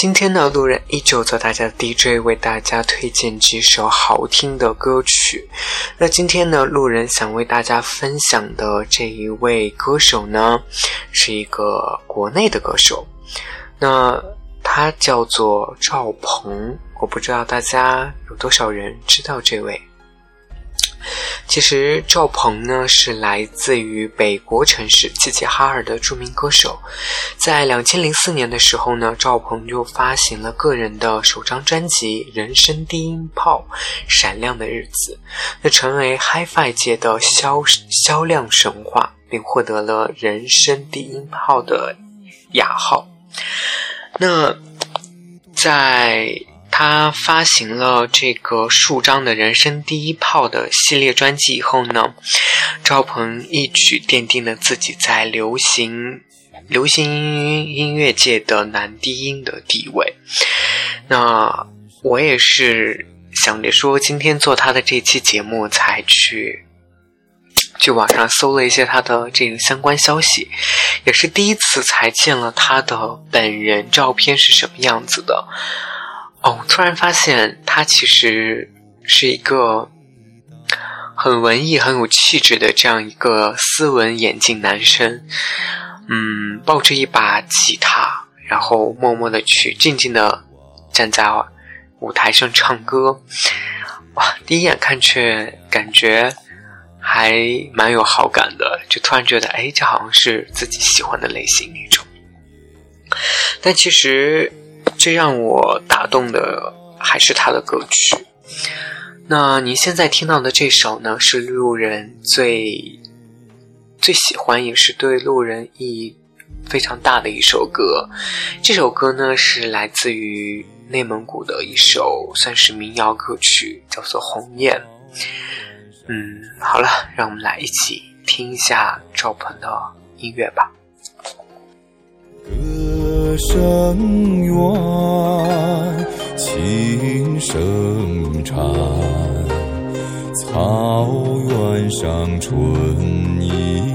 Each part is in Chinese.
今天呢，路人依旧做大家的 DJ，为大家推荐几首好听的歌曲。那今天呢，路人想为大家分享的这一位歌手呢，是一个国内的歌手。那他叫做赵鹏，我不知道大家有多少人知道这位。其实赵鹏呢是来自于北国城市齐齐哈尔的著名歌手，在两千零四年的时候呢，赵鹏就发行了个人的首张专辑《人生低音炮闪亮的日子》，那成为 HiFi 界的销销量神话，并获得了“人生低音炮”的雅号。那在。他发行了这个数张的人生第一炮的系列专辑以后呢，赵鹏一举奠定了自己在流行流行音乐界的男低音的地位。那我也是想着说，今天做他的这期节目，才去去网上搜了一些他的这个相关消息，也是第一次才见了他的本人照片是什么样子的。哦，突然发现他其实是一个很文艺、很有气质的这样一个斯文眼镜男生。嗯，抱着一把吉他，然后默默的去静静的站在舞台上唱歌。哇，第一眼看去感觉还蛮有好感的，就突然觉得，哎，这好像是自己喜欢的类型那种。但其实。最让我打动的还是他的歌曲。那您现在听到的这首呢，是路人最最喜欢，也是对路人意义非常大的一首歌。这首歌呢，是来自于内蒙古的一首算是民谣歌曲，叫做《鸿雁》。嗯，好了，让我们来一起听一下赵鹏的音乐吧。声远，琴声颤，草原上春意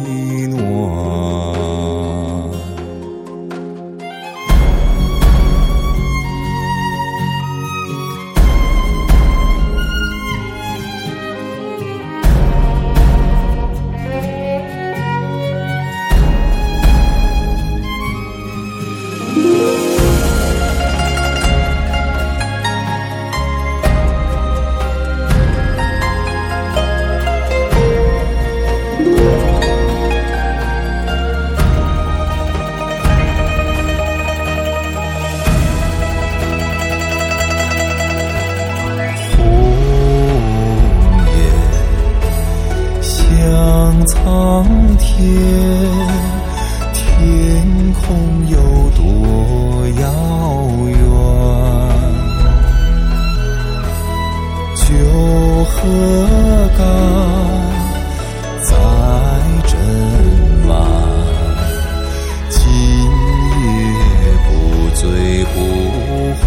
苍天天空有多遥远？九河干在斟满，今夜不醉不还。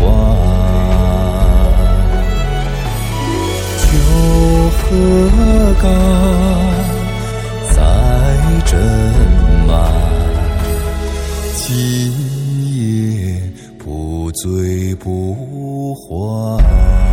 九河干。今夜不醉不还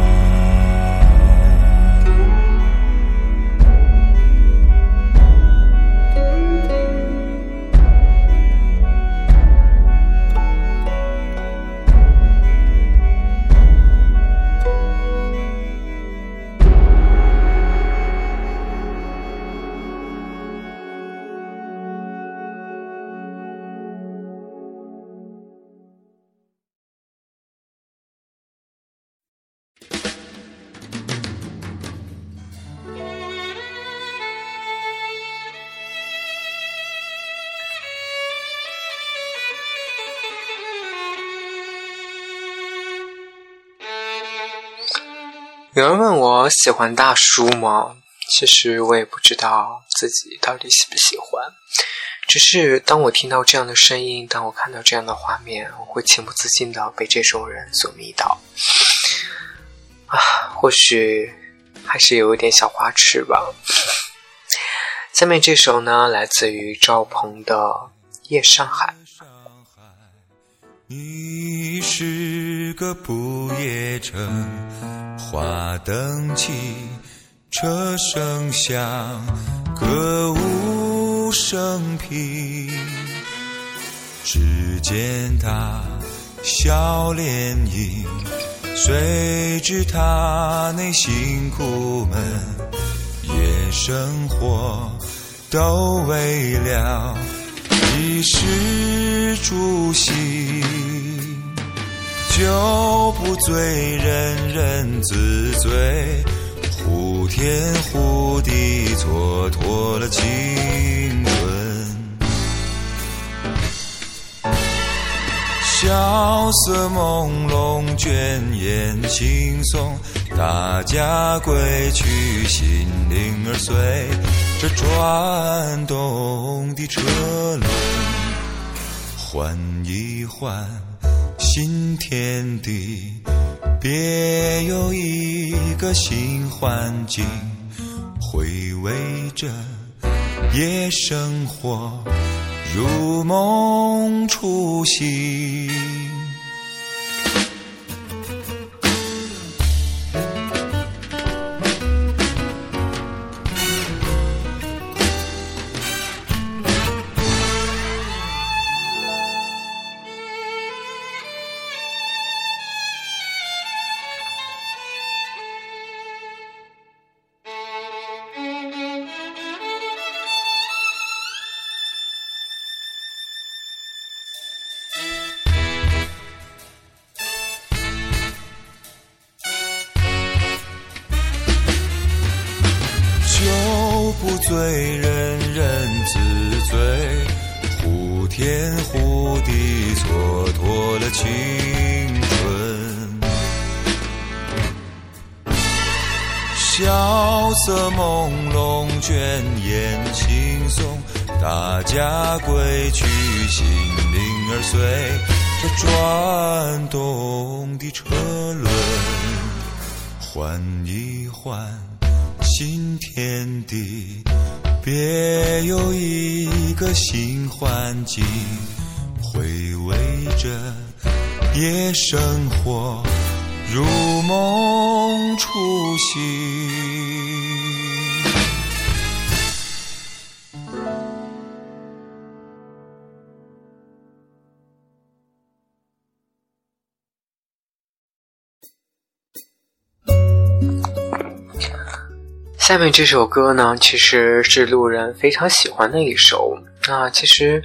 有人问我喜欢大叔吗？其实我也不知道自己到底喜不喜欢，只是当我听到这样的声音，当我看到这样的画面，我会情不自禁的被这种人所迷倒。啊，或许还是有一点小花痴吧。下面这首呢，来自于赵鹏的《夜上海》。你是个不夜城，花灯起，车声响，歌舞升平。只见他笑脸迎，谁知他内心苦闷，夜生活都为了。衣食住行，酒不醉人人自醉，呼天呼地蹉跎了青春。萧瑟朦胧，倦眼惺忪，大家归去，心灵儿随。这转动的车轮，换一换新天地，别有一个新环境，回味着夜生活，如梦初醒。酒不醉人人自醉，呼天呼地蹉跎了青春。萧瑟朦胧，倦眼惺忪，大家归去，心灵儿随着转动的车轮，换一换。新天地，别有一个新环境，回味着夜生活，如梦初醒。下面这首歌呢，其实是路人非常喜欢的一首。那其实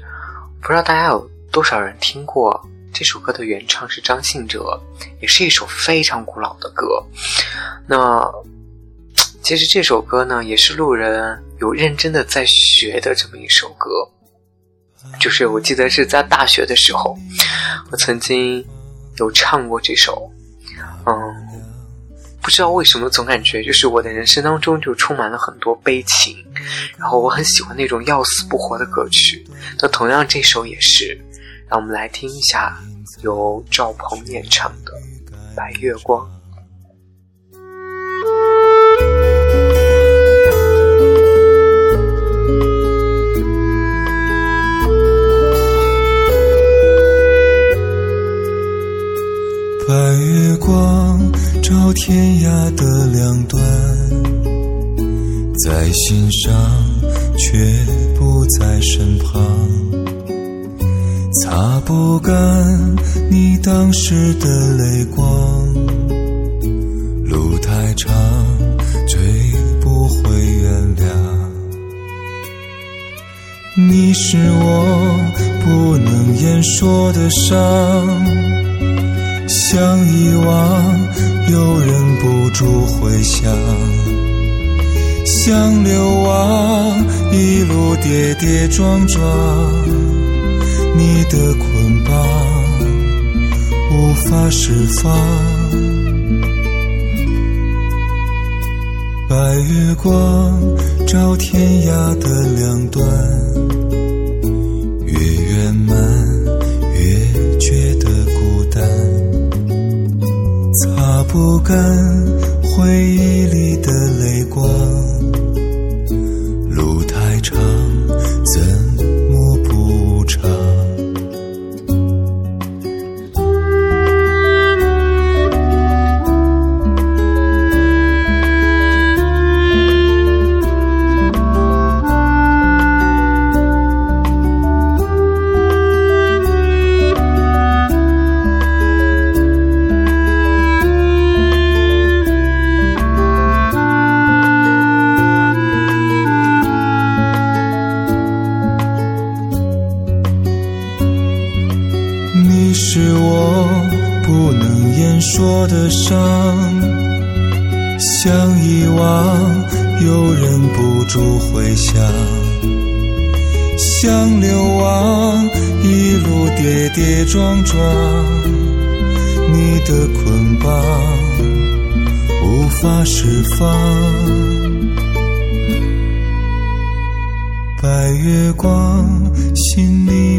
不知道大家有多少人听过这首歌的原唱是张信哲，也是一首非常古老的歌。那 其实这首歌呢，也是路人有认真的在学的这么一首歌。就是我记得是在大学的时候，我曾经有唱过这首，嗯。不知道为什么，总感觉就是我的人生当中就充满了很多悲情，然后我很喜欢那种要死不活的歌曲。那同样这首也是，让我们来听一下由赵鹏演唱的《白月光》。白月光。照天涯的两端，在心上却不在身旁，擦不干你当时的泪光。路太长，追不回原谅。你是我不能言说的伤。想遗忘，又忍不住回想；像流亡，一路跌跌撞撞，你的捆绑无法释放。白月光照天涯的两端，擦望，又忍不住回想，想流亡，一路跌跌撞撞，你的捆绑无法释放。白月光，心里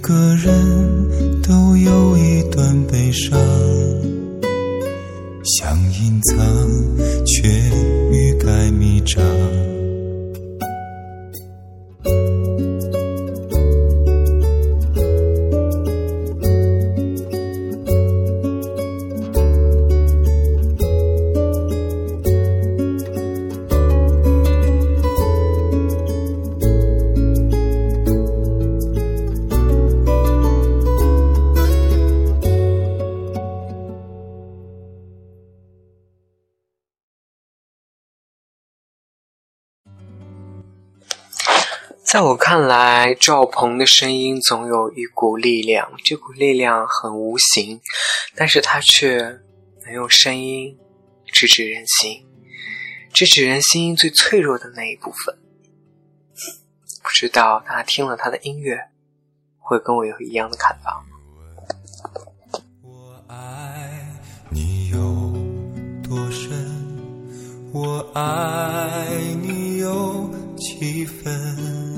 每个人都有一段悲伤，想隐藏，却欲盖弥彰。在我看来，赵鹏的声音总有一股力量，这股力量很无形，但是他却能用声音直指人心，直指人心最脆弱的那一部分。不知道大家听了他的音乐，会跟我有一样的看法？我爱你有多深？我爱你有几分？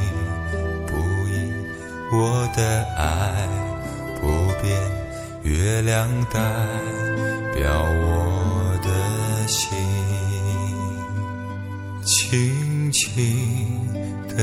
的爱不变，月亮代表我的心，轻轻的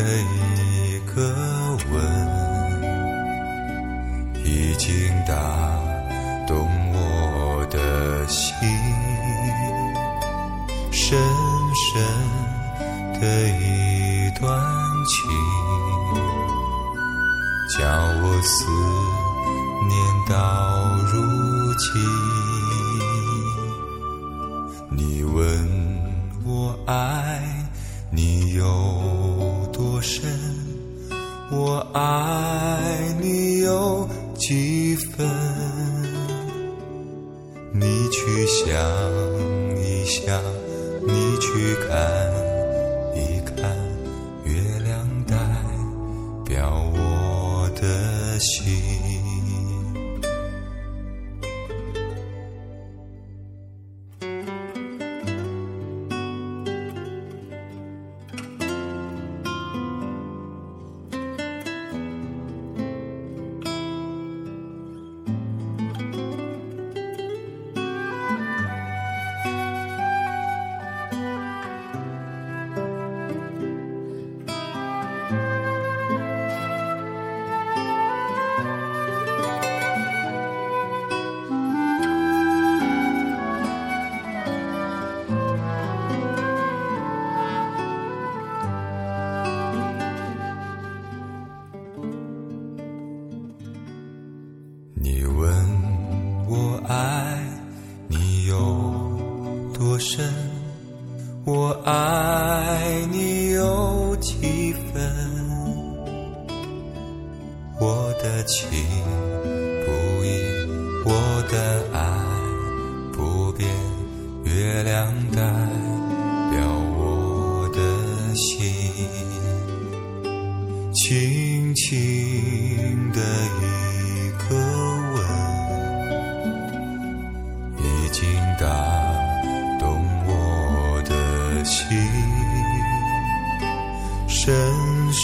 如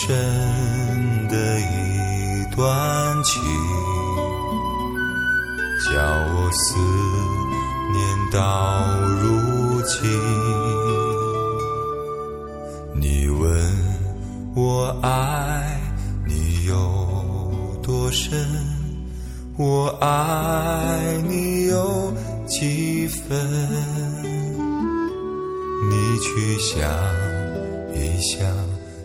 深的一段情，叫我思念到如今。你问我爱你有多深，我爱你有几分？你去想一想。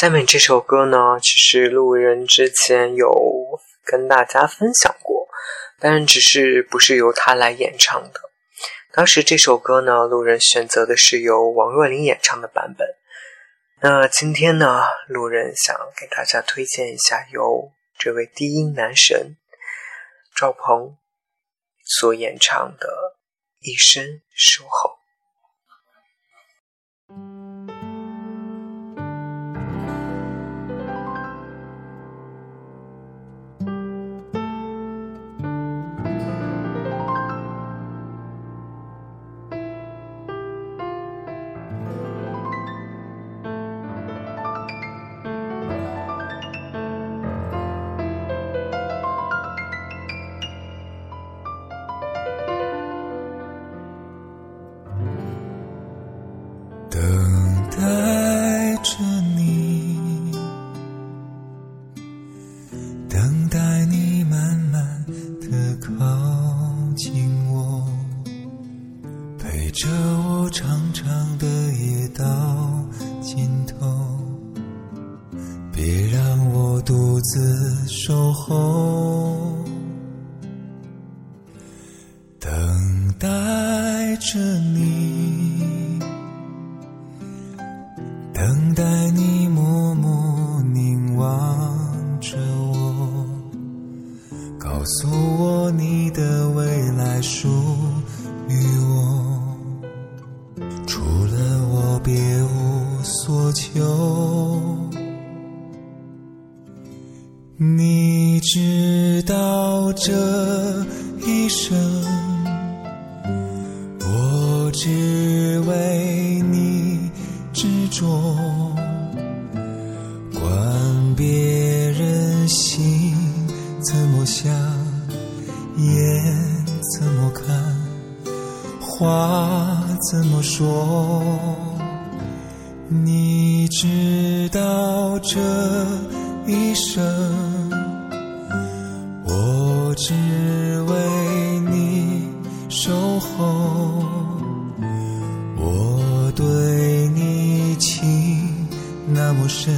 下面这首歌呢，其实路人之前有跟大家分享过，但只是不是由他来演唱的。当时这首歌呢，路人选择的是由王若琳演唱的版本。那今天呢，路人想给大家推荐一下由这位低音男神赵鹏所演唱的《一生守候》。求你知道这一生我只为你执着。管别人心怎么想眼怎么看话怎么说。这一生，我只为你守候。我对你情那么深，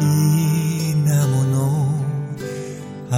意那么浓，爱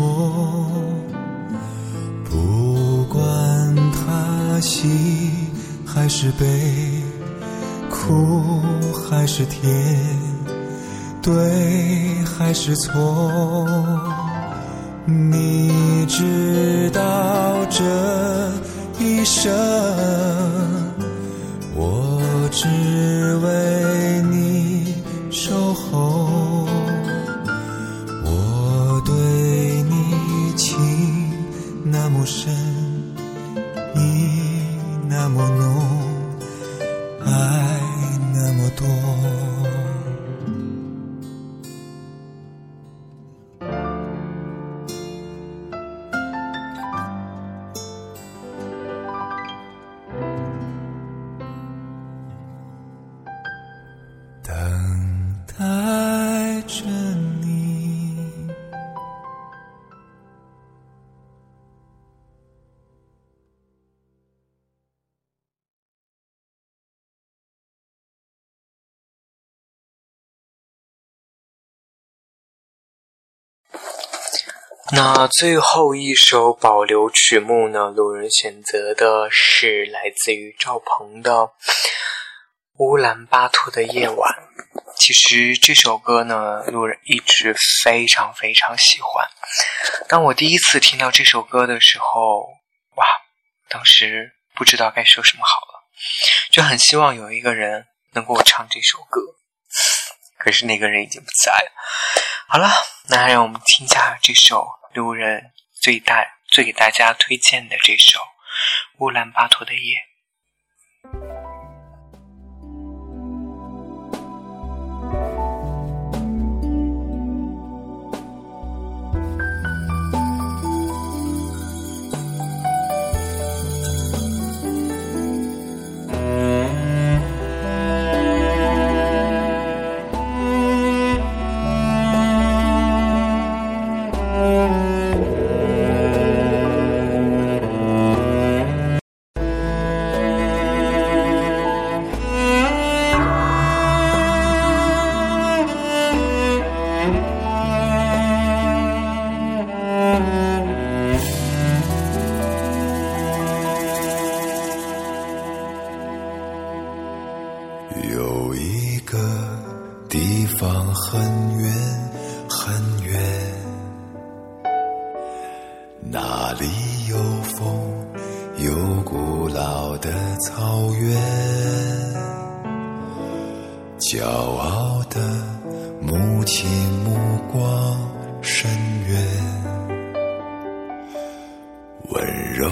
我，不管他喜还是悲，苦还是甜，对还是错。你知道这一生，我只为那最后一首保留曲目呢？路人选择的是来自于赵鹏的《乌兰巴托的夜晚》。其实这首歌呢，路人一直非常非常喜欢。当我第一次听到这首歌的时候，哇，当时不知道该说什么好了，就很希望有一个人能给我唱这首歌。可是那个人已经不在了。好了，那让我们听一下这首路人最大最给大家推荐的这首《乌兰巴托的夜》。风，有古老的草原，骄傲的母亲目光深远，温柔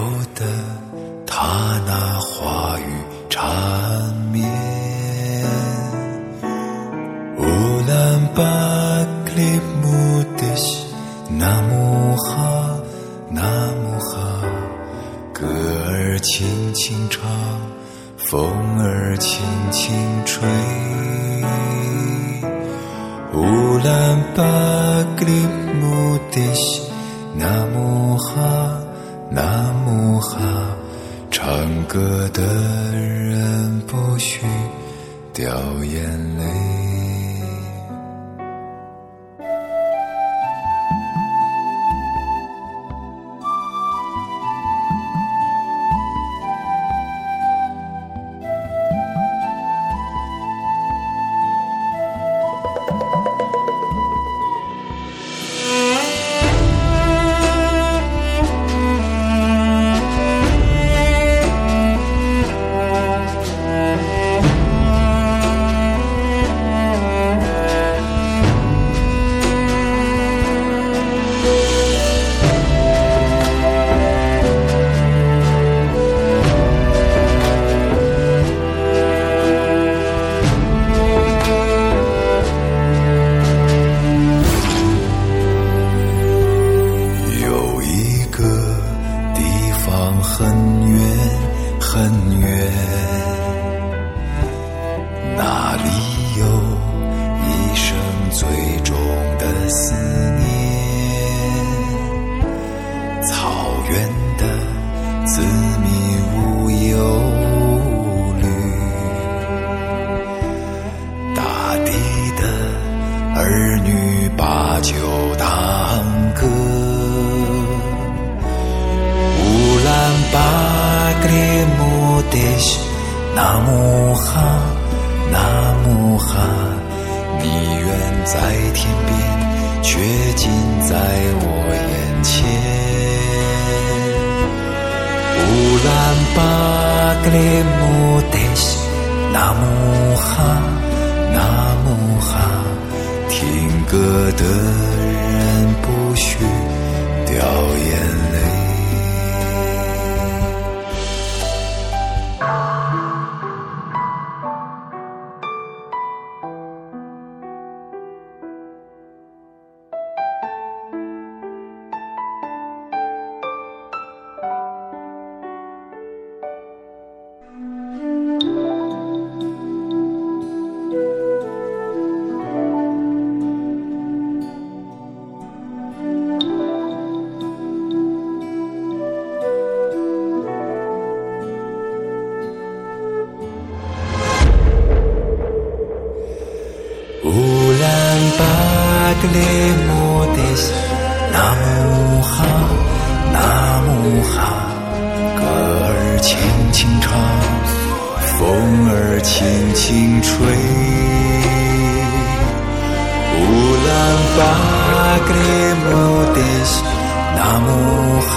哈，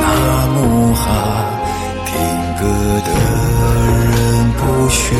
那木哈，听歌的人不许。